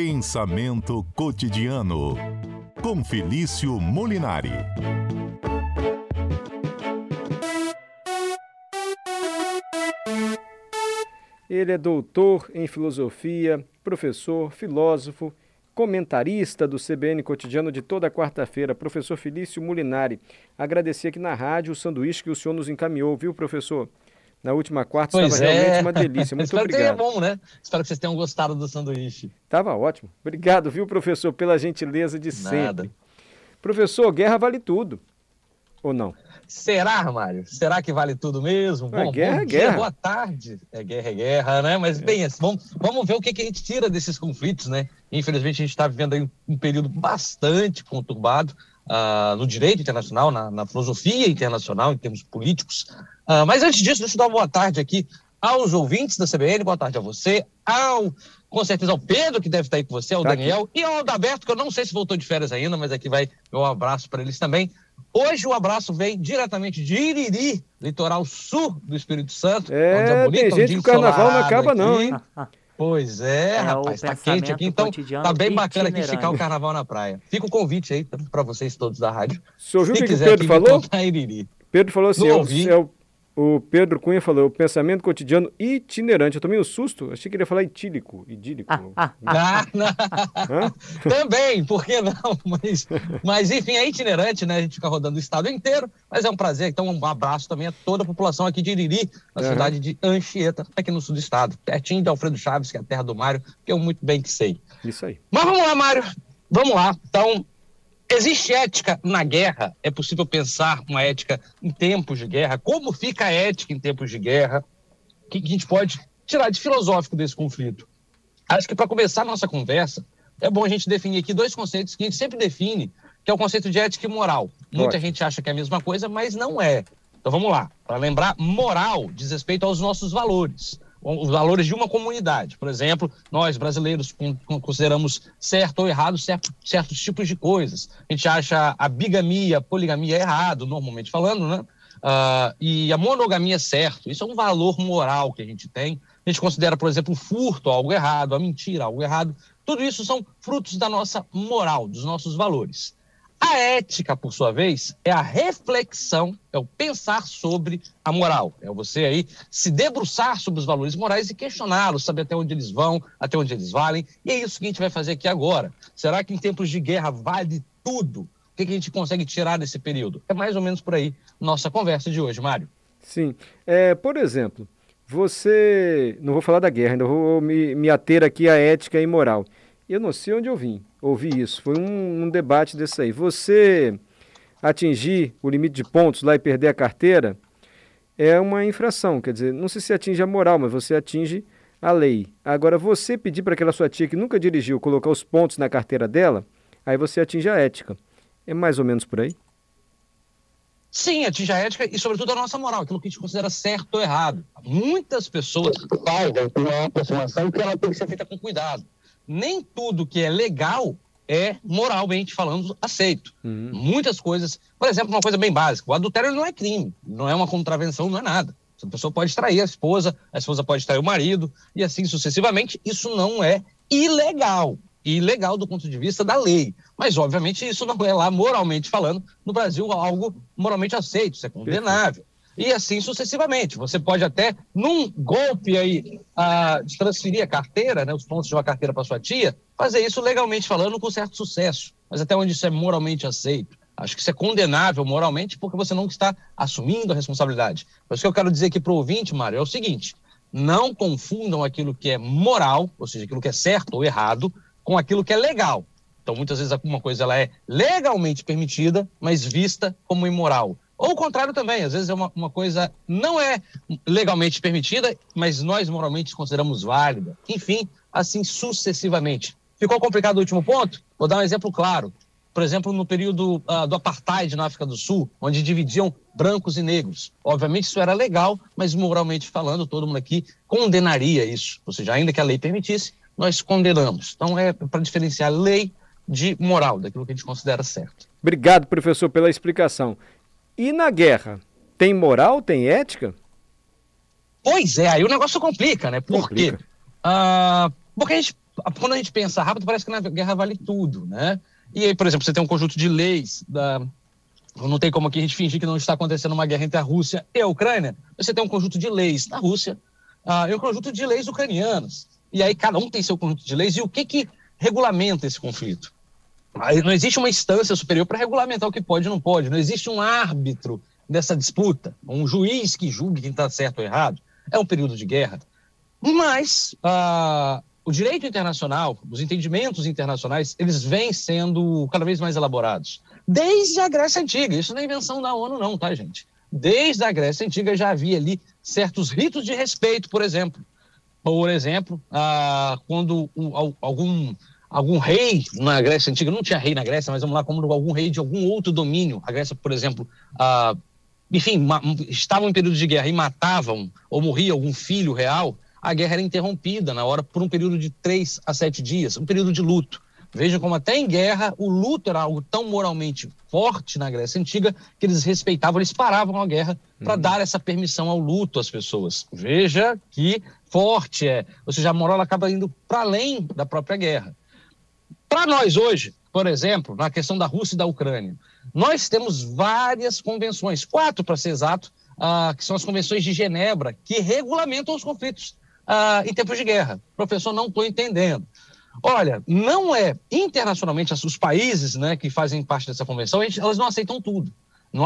Pensamento cotidiano com Felício Molinari. Ele é doutor em filosofia, professor, filósofo, comentarista do CBN Cotidiano de toda quarta-feira, professor Felício Molinari. Agradecer aqui na rádio o sanduíche que o senhor nos encaminhou, viu, professor? Na última quarta pois estava é. realmente uma delícia. Muito Espero obrigado. que tenha bom, né? Espero que vocês tenham gostado do sanduíche. Estava ótimo. Obrigado, viu, professor, pela gentileza de Nada. sempre. Professor, guerra vale tudo. Ou não? Será, Mário? Será que vale tudo mesmo? É, Bom, guerra bom é dia, guerra. boa tarde. É guerra, é guerra, né? Mas bem, assim, vamos, vamos ver o que, que a gente tira desses conflitos, né? Infelizmente, a gente está vivendo aí um período bastante conturbado ah, no direito internacional, na, na filosofia internacional, em termos políticos. Ah, mas antes disso, deixa eu dar uma boa tarde aqui aos ouvintes da CBN, boa tarde a você, ao, com certeza ao Pedro, que deve estar aí com você, ao Tá aqui. Daniel, e ao Adalberto, que eu não sei se voltou de férias ainda, mas aqui vai meu abraço para eles também. Hoje o abraço vem diretamente de Iriri, litoral sul do Espírito Santo. É, onde bonito, tem gente que o carnaval não acaba não, aqui. hein? Pois é, É, rapaz, tá quente aqui, então tá bem bacana aqui esticar o carnaval na praia. Fica o convite aí para vocês todos da rádio. O senhor viu o Quem que, que o quiser Pedro falou? contar. Pedro falou assim: é o- é o, o Pedro Cunha falou, o pensamento cotidiano itinerante. Eu tomei um susto, achei que ele ia falar itílico, idílico. Ah, não. Hã? Também, por que não? Mas, mas enfim, é itinerante, né? A gente fica rodando o estado inteiro, mas é um prazer. Então, um abraço também a toda a população aqui de Iriri, na Uhum. cidade de Anchieta, aqui no sul do estado, pertinho de Alfredo Chaves, que é a terra do Mário, que eu muito bem que sei. Isso aí. Mas vamos lá, Mário. Vamos lá. Então, existe ética na guerra? É possível pensar uma ética em tempos de guerra? Como fica a ética em tempos de guerra? O que a gente pode tirar de filosófico desse conflito? Acho que para começar a nossa conversa, é bom a gente definir aqui dois conceitos que a gente sempre define, que é o conceito de ética e moral. Muita Ótimo. gente acha que é a mesma coisa, mas não é. Então vamos lá. Para lembrar, moral diz respeito aos nossos valores, os valores de uma comunidade. Por exemplo, nós brasileiros con- con- consideramos certo ou errado certo- certos tipos de coisas. A gente acha a bigamia, a poligamia errado, normalmente falando, né? Ah, e a monogamia certo. Isso é um valor moral que a gente tem. A gente considera, por exemplo, o furto algo errado, a mentira algo errado. Tudo isso são frutos da nossa moral, dos nossos valores. A ética, por sua vez, é a reflexão, é o pensar sobre a moral. É você aí se debruçar sobre os valores morais e questioná-los, saber até onde eles vão, até onde eles valem. E é isso que a gente vai fazer aqui agora. Será que em tempos de guerra vale tudo? O que a gente consegue tirar desse período? É mais ou menos por aí nossa conversa de hoje, Mário. Sim. É, por exemplo, você. Não vou falar da guerra, ainda vou me, me ater aqui à ética e moral. Eu não sei onde eu vim. Ouvi isso. Foi um, um debate desse aí. Você atingir o limite de pontos lá e perder a carteira é uma infração. Quer dizer, não sei se atinge a moral, mas você atinge a lei. Agora, você pedir para aquela sua tia que nunca dirigiu colocar os pontos na carteira dela, aí você atinge a ética. É mais ou menos por aí? Sim, atinge a ética e, sobretudo, a nossa moral, aquilo que a gente considera certo ou errado. Muitas pessoas falam com uma aproximação que ela tem que ser feita com cuidado. Nem tudo que é legal é, moralmente falando, aceito. Uhum. Muitas coisas, por exemplo, uma coisa bem básica: o adultério não é crime, não é uma contravenção, não é nada. A pessoa pode trair a esposa, a esposa pode trair o marido, e assim sucessivamente. Isso não é ilegal. Ilegal do ponto de vista da lei. Mas, obviamente, isso não é lá, moralmente falando, no Brasil, algo moralmente aceito, isso é condenável. E assim sucessivamente. Você pode até, num golpe aí, de transferir a carteira, né, os pontos de uma carteira para sua tia, fazer isso legalmente falando com certo sucesso. Mas até onde isso é moralmente aceito? Acho que isso é condenável moralmente porque você não está assumindo a responsabilidade. Mas o que eu quero dizer aqui para o ouvinte, Mário, é o seguinte: não confundam aquilo que é moral, ou seja, aquilo que é certo ou errado, com aquilo que é legal. Então, muitas vezes, alguma coisa ela é legalmente permitida, mas vista como imoral. Ou o contrário também, às vezes é uma, uma coisa não é legalmente permitida, mas nós moralmente consideramos válida. Enfim, assim sucessivamente. Ficou complicado o último ponto? Vou dar um exemplo claro. Por exemplo, no período ah, do apartheid na África do Sul, onde dividiam brancos e negros. Obviamente isso era legal, mas moralmente falando, todo mundo aqui condenaria isso. Ou seja, ainda que a lei permitisse, nós condenamos. Então é para diferenciar lei de moral, daquilo que a gente considera certo. Obrigado, professor, pela explicação. E na guerra, tem moral, tem ética? Pois é, aí o negócio complica, né? Por Complica. quê? Ah, porque a gente quando a gente pensa rápido, parece que na guerra vale tudo, né? E aí, por exemplo, você tem um conjunto de leis da, não tem como aqui a gente fingir que não está acontecendo uma guerra entre a Rússia e a Ucrânia. Você tem um conjunto de leis na Rússia uh, e um conjunto de leis ucranianas. E aí cada um tem seu conjunto de leis. E o que, que regulamenta esse conflito? Não existe uma instância superior para regulamentar o que pode e não pode. Não existe um árbitro nessa disputa, um juiz que julgue quem está certo ou errado. É um período de guerra. Mas uh, o direito internacional, os entendimentos internacionais, eles vêm sendo cada vez mais elaborados. Desde a Grécia Antiga, isso não é invenção da ONU, não, tá, gente? Desde a Grécia Antiga já havia ali certos ritos de respeito, por exemplo. Por exemplo, ah, quando algum, algum rei na Grécia Antiga, não tinha rei na Grécia, mas vamos lá, como algum rei de algum outro domínio, a Grécia, por exemplo, ah, enfim, estavam em período de guerra e matavam ou morria algum filho real, a guerra era interrompida na hora por um período de três a sete dias, um período de luto. Vejam como até em guerra o luto era algo tão moralmente forte na Grécia Antiga que eles respeitavam, eles paravam a guerra para uhum. dar essa permissão ao luto às pessoas. Veja que forte é. Ou seja, a moral acaba indo para além da própria guerra. Para nós hoje, por exemplo, na questão da Rússia e da Ucrânia, nós temos várias convenções, quatro para ser exato, uh, que são as convenções de Genebra, que regulamentam os conflitos uh, em tempos de guerra. Professor, não estou entendendo. Olha, não é internacionalmente os países né, que fazem parte dessa convenção, elas não aceitam tudo.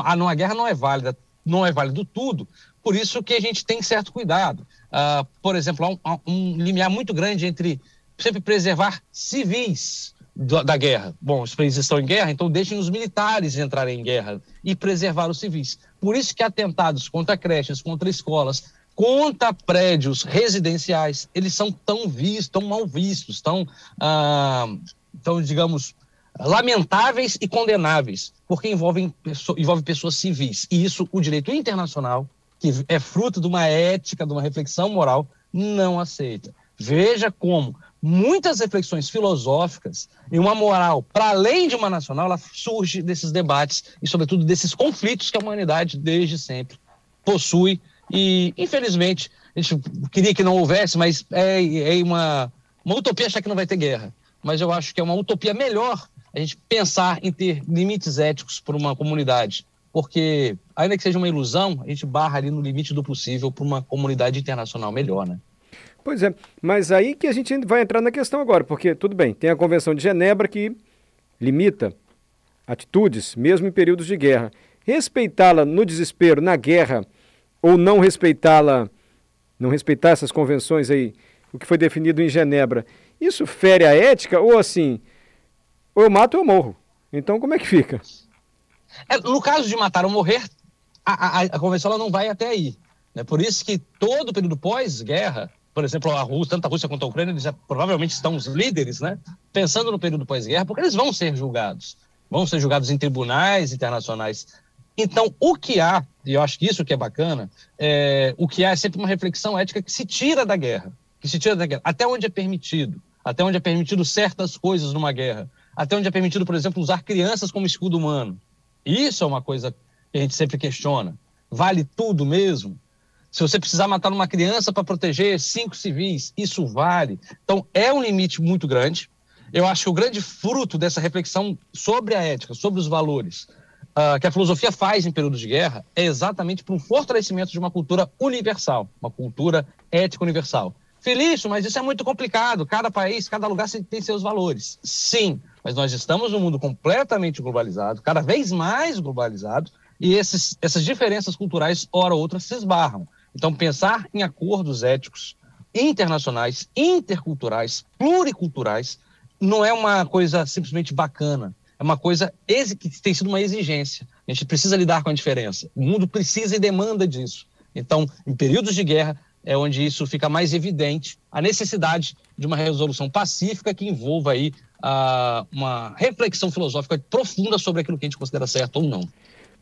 A, a guerra não é válida, não é válido tudo. Por isso que a gente tem certo cuidado. Uh, por exemplo, há um, um, limiar muito grande entre sempre preservar civis do, da guerra. Bom, os países estão em guerra, então deixem os militares entrarem em guerra e preservar os civis. Por isso que atentados contra creches, contra escolas, contra prédios residenciais, eles são tão vistos, tão mal vistos, tão, ah, tão digamos, lamentáveis e condenáveis, porque envolvem envolve pessoas civis. E isso o direito internacional, que é fruto de uma ética, de uma reflexão moral, não aceita. Veja como muitas reflexões filosóficas e uma moral para além de uma nacional, ela surge desses debates e, sobretudo, desses conflitos que a humanidade desde sempre possui e, infelizmente, a gente queria que não houvesse, mas é, é uma, uma utopia achar que não vai ter guerra. Mas eu acho que é uma utopia melhor a gente pensar em ter limites éticos para uma comunidade. Porque, ainda que seja uma ilusão, a gente barra ali no limite do possível para uma comunidade internacional melhor, né? Pois é, mas aí que a gente vai entrar na questão agora, porque, tudo bem, tem a Convenção de Genebra que limita atitudes, mesmo em períodos de guerra. Respeitá-la no desespero, na guerra, ou não respeitá-la, não respeitar essas convenções aí, o que foi definido em Genebra, isso fere a ética ou assim, ou eu mato ou eu morro? Então como é que fica? É, no caso de matar ou morrer, a, a, a convenção não vai até aí. Né? Por isso que todo período pós-guerra, por exemplo, a Rússia, tanto a Rússia quanto a Ucrânia, eles já, provavelmente estão os líderes, né? pensando no período pós-guerra, porque eles vão ser julgados. Vão ser julgados em tribunais internacionais então, o que há, e eu acho que isso que é bacana, é, o que há é sempre uma reflexão ética que se tira da guerra, que se tira da guerra, até onde é permitido, até onde é permitido certas coisas numa guerra, até onde é permitido, por exemplo, usar crianças como escudo humano. Isso é uma coisa que a gente sempre questiona. Vale tudo mesmo? Se você precisar matar uma criança para proteger cinco civis, isso vale. Então, é um limite muito grande. Eu acho que o grande fruto dessa reflexão sobre a ética, sobre os valores, uh, que a filosofia faz em períodos de guerra é exatamente para um fortalecimento de uma cultura universal, uma cultura ética universal. Felício, mas isso é muito complicado. Cada país, cada lugar tem seus valores. Sim, mas nós estamos num mundo completamente globalizado, cada vez mais globalizado, e esses, essas diferenças culturais, hora ou outra, se esbarram. Então, pensar em acordos éticos internacionais, interculturais, pluriculturais, não é uma coisa simplesmente bacana é uma coisa que tem sido uma exigência. A gente precisa lidar com a diferença. O mundo precisa e demanda disso. Então, em períodos de guerra, é onde isso fica mais evidente, a necessidade de uma resolução pacífica que envolva aí uh, uma reflexão filosófica profunda sobre aquilo que a gente considera certo ou não.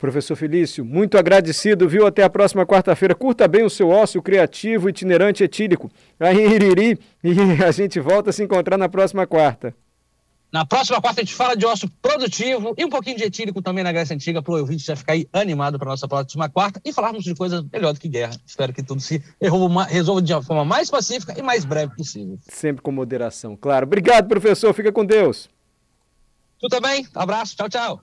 Professor Felício, muito agradecido, viu? Até a próxima quarta-feira. Curta bem o seu ócio criativo, itinerante etílico. Aí, Iriri, e a gente volta a se encontrar na próxima quarta. Na próxima quarta a gente fala de osso produtivo e um pouquinho de etílico também na Grécia Antiga, para o ouvinte já ficar aí animado para nossa próxima quarta e falarmos de coisa melhor do que guerra. Espero que tudo se resolva de uma forma mais pacífica e mais breve possível. Sempre com moderação, claro. Obrigado, professor. Fica com Deus. Tu também. Abraço. Tchau, tchau.